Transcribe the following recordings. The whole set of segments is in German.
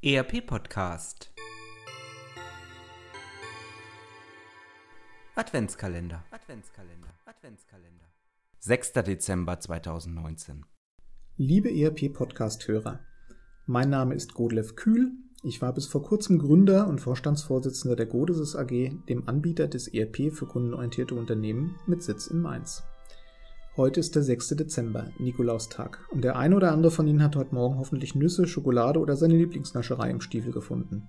ERP Podcast Adventskalender Adventskalender Adventskalender 6. Dezember 2019 Liebe ERP Podcast Hörer, mein Name ist Godlev Kühl. Ich war bis vor kurzem Gründer und Vorstandsvorsitzender der Godesis AG, dem Anbieter des ERP für kundenorientierte Unternehmen mit Sitz in Mainz. Heute ist der 6. Dezember, Nikolaustag, und der eine oder andere von Ihnen hat heute Morgen hoffentlich Nüsse, Schokolade oder seine Lieblingsnascherei im Stiefel gefunden.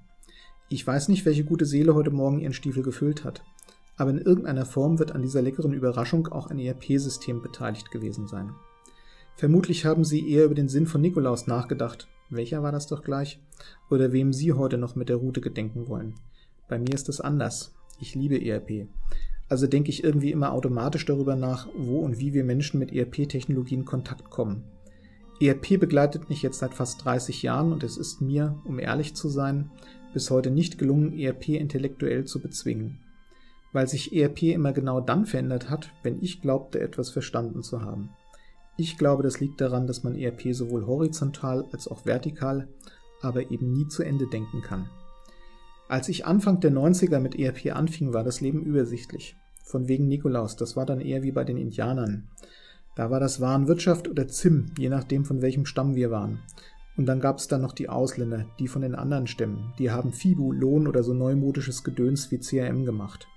Ich weiß nicht, welche gute Seele heute Morgen Ihren Stiefel gefüllt hat, aber in irgendeiner Form wird an dieser leckeren Überraschung auch ein ERP-System beteiligt gewesen sein. Vermutlich haben Sie eher über den Sinn von Nikolaus nachgedacht. Welcher war das doch gleich? Oder wem Sie heute noch mit der Route gedenken wollen. Bei mir ist es anders. Ich liebe ERP. Also denke ich irgendwie immer automatisch darüber nach, wo und wie wir Menschen mit ERP-Technologie in Kontakt kommen. ERP begleitet mich jetzt seit fast 30 Jahren und es ist mir, um ehrlich zu sein, bis heute nicht gelungen, ERP intellektuell zu bezwingen. Weil sich ERP immer genau dann verändert hat, wenn ich glaubte, etwas verstanden zu haben. Ich glaube, das liegt daran, dass man ERP sowohl horizontal als auch vertikal, aber eben nie zu Ende denken kann. Als ich Anfang der 90er mit ERP anfing, war das Leben übersichtlich. Von wegen Nikolaus, das war dann eher wie bei den Indianern. Da war das Warenwirtschaft oder Zim, je nachdem von welchem Stamm wir waren. Und dann gab es dann noch die Ausländer, die von den anderen Stämmen. Die haben Fibu, Lohn oder so neumodisches Gedöns wie CRM gemacht.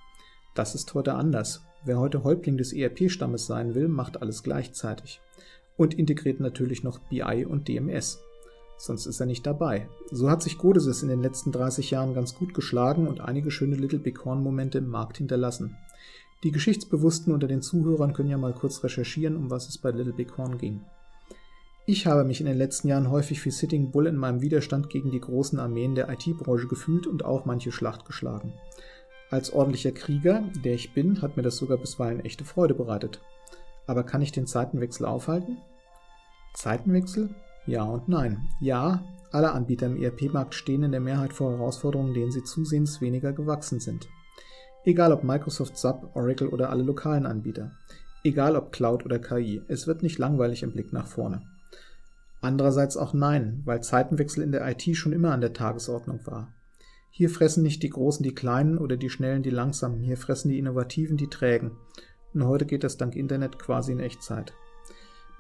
Das ist heute anders. Wer heute Häuptling des ERP-Stammes sein will, macht alles gleichzeitig. Und integriert natürlich noch BI und DMS sonst ist er nicht dabei. So hat sich Godesis in den letzten 30 Jahren ganz gut geschlagen und einige schöne Little Big Horn Momente im Markt hinterlassen. Die Geschichtsbewussten unter den Zuhörern können ja mal kurz recherchieren, um was es bei Little Big Horn ging. Ich habe mich in den letzten Jahren häufig wie Sitting Bull in meinem Widerstand gegen die großen Armeen der IT-Branche gefühlt und auch manche Schlacht geschlagen. Als ordentlicher Krieger, der ich bin, hat mir das sogar bisweilen echte Freude bereitet. Aber kann ich den Zeitenwechsel aufhalten? Zeitenwechsel? Ja und nein. Ja, alle Anbieter im ERP-Markt stehen in der Mehrheit vor Herausforderungen, denen sie zusehends weniger gewachsen sind. Egal ob Microsoft SAP, Oracle oder alle lokalen Anbieter. Egal ob Cloud oder KI, es wird nicht langweilig im Blick nach vorne. Andererseits auch nein, weil Zeitenwechsel in der IT schon immer an der Tagesordnung war. Hier fressen nicht die Großen die Kleinen oder die Schnellen die Langsamen, hier fressen die Innovativen die Trägen. Und heute geht das dank Internet quasi in Echtzeit.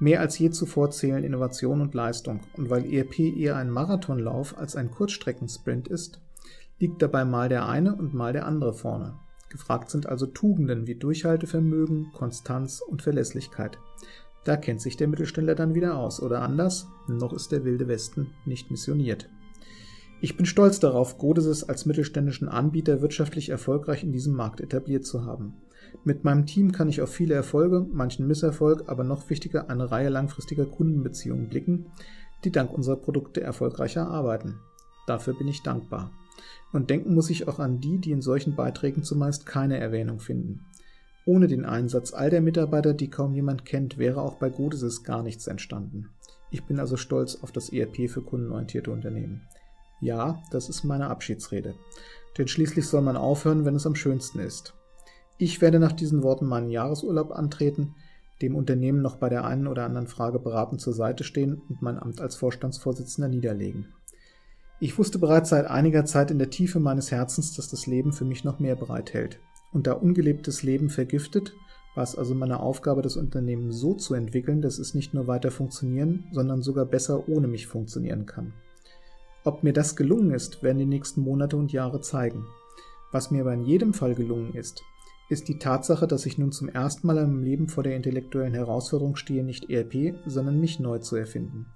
Mehr als je zuvor zählen Innovation und Leistung, und weil ERP eher ein Marathonlauf als ein Kurzstreckensprint ist, liegt dabei mal der eine und mal der andere vorne. Gefragt sind also Tugenden wie Durchhaltevermögen, Konstanz und Verlässlichkeit. Da kennt sich der Mittelständler dann wieder aus, oder anders, noch ist der wilde Westen nicht missioniert. Ich bin stolz darauf, Godesis als mittelständischen Anbieter wirtschaftlich erfolgreich in diesem Markt etabliert zu haben. Mit meinem Team kann ich auf viele Erfolge, manchen Misserfolg, aber noch wichtiger eine Reihe langfristiger Kundenbeziehungen blicken, die dank unserer Produkte erfolgreicher arbeiten. Dafür bin ich dankbar. Und denken muss ich auch an die, die in solchen Beiträgen zumeist keine Erwähnung finden. Ohne den Einsatz all der Mitarbeiter, die kaum jemand kennt, wäre auch bei Godesis gar nichts entstanden. Ich bin also stolz auf das ERP für kundenorientierte Unternehmen. Ja, das ist meine Abschiedsrede. Denn schließlich soll man aufhören, wenn es am schönsten ist. Ich werde nach diesen Worten meinen Jahresurlaub antreten, dem Unternehmen noch bei der einen oder anderen Frage beratend zur Seite stehen und mein Amt als Vorstandsvorsitzender niederlegen. Ich wusste bereits seit einiger Zeit in der Tiefe meines Herzens, dass das Leben für mich noch mehr bereithält. Und da ungelebtes Leben vergiftet, war es also meine Aufgabe, das Unternehmen so zu entwickeln, dass es nicht nur weiter funktionieren, sondern sogar besser ohne mich funktionieren kann. Ob mir das gelungen ist, werden die nächsten Monate und Jahre zeigen. Was mir aber in jedem Fall gelungen ist, ist die Tatsache, dass ich nun zum ersten Mal in meinem Leben vor der intellektuellen Herausforderung stehe, nicht ERP, sondern mich neu zu erfinden.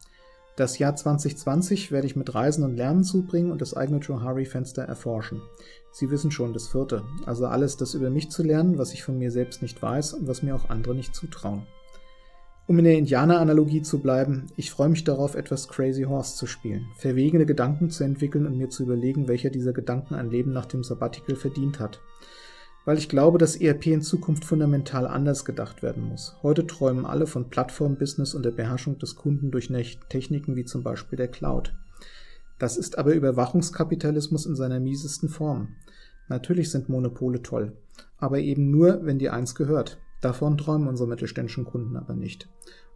Das Jahr 2020 werde ich mit Reisen und Lernen zubringen und das eigene Johari-Fenster erforschen. Sie wissen schon, das vierte, also alles das über mich zu lernen, was ich von mir selbst nicht weiß und was mir auch andere nicht zutrauen. Um in der Indianer-Analogie zu bleiben, ich freue mich darauf, etwas Crazy Horse zu spielen, verwegene Gedanken zu entwickeln und mir zu überlegen, welcher dieser Gedanken ein Leben nach dem Sabbatical verdient hat weil ich glaube, dass ERP in Zukunft fundamental anders gedacht werden muss. Heute träumen alle von Plattform-Business und der Beherrschung des Kunden durch Techniken wie zum Beispiel der Cloud. Das ist aber Überwachungskapitalismus in seiner miesesten Form. Natürlich sind Monopole toll, aber eben nur, wenn dir eins gehört. Davon träumen unsere mittelständischen Kunden aber nicht.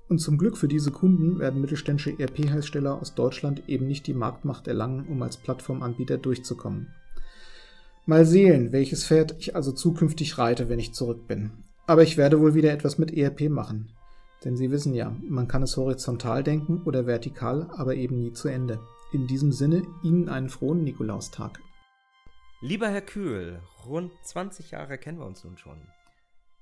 Und zum Glück für diese Kunden werden mittelständische ERP-Hersteller aus Deutschland eben nicht die Marktmacht erlangen, um als Plattformanbieter durchzukommen. Mal sehen, welches Pferd ich also zukünftig reite, wenn ich zurück bin. Aber ich werde wohl wieder etwas mit ERP machen. Denn Sie wissen ja, man kann es horizontal denken oder vertikal, aber eben nie zu Ende. In diesem Sinne, Ihnen einen frohen Nikolaustag. Lieber Herr Kühl, rund 20 Jahre kennen wir uns nun schon.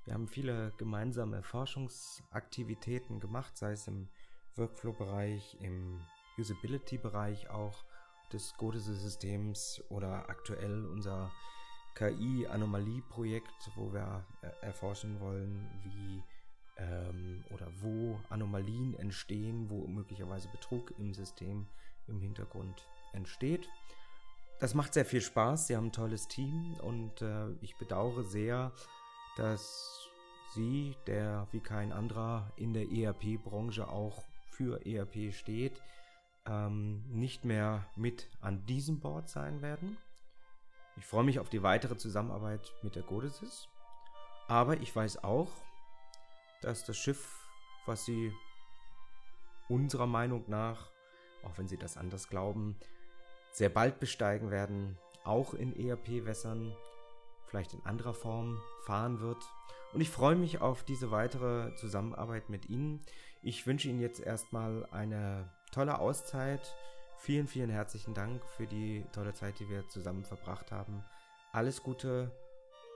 Wir haben viele gemeinsame Forschungsaktivitäten gemacht, sei es im Workflow-Bereich, im Usability-Bereich auch des Godese-Systems oder aktuell unser KI-Anomalie-Projekt, wo wir äh, erforschen wollen, wie ähm, oder wo Anomalien entstehen, wo möglicherweise Betrug im System im Hintergrund entsteht. Das macht sehr viel Spaß. Sie haben ein tolles Team und äh, ich bedauere sehr, dass Sie, der wie kein anderer in der ERP-Branche auch für ERP steht, ähm, nicht mehr mit an diesem Board sein werden. Ich freue mich auf die weitere Zusammenarbeit mit der Godesys. Aber ich weiß auch, dass das Schiff, was Sie unserer Meinung nach, auch wenn Sie das anders glauben, sehr bald besteigen werden, auch in ERP-Wässern, vielleicht in anderer Form fahren wird. Und ich freue mich auf diese weitere Zusammenarbeit mit Ihnen. Ich wünsche Ihnen jetzt erstmal eine tolle Auszeit. Vielen, vielen herzlichen Dank für die tolle Zeit, die wir zusammen verbracht haben. Alles Gute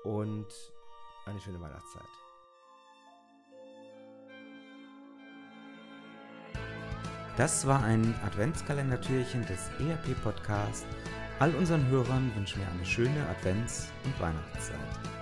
und eine schöne Weihnachtszeit. Das war ein Adventskalendertürchen des ERP-Podcasts. All unseren Hörern wünschen wir eine schöne Advents- und Weihnachtszeit.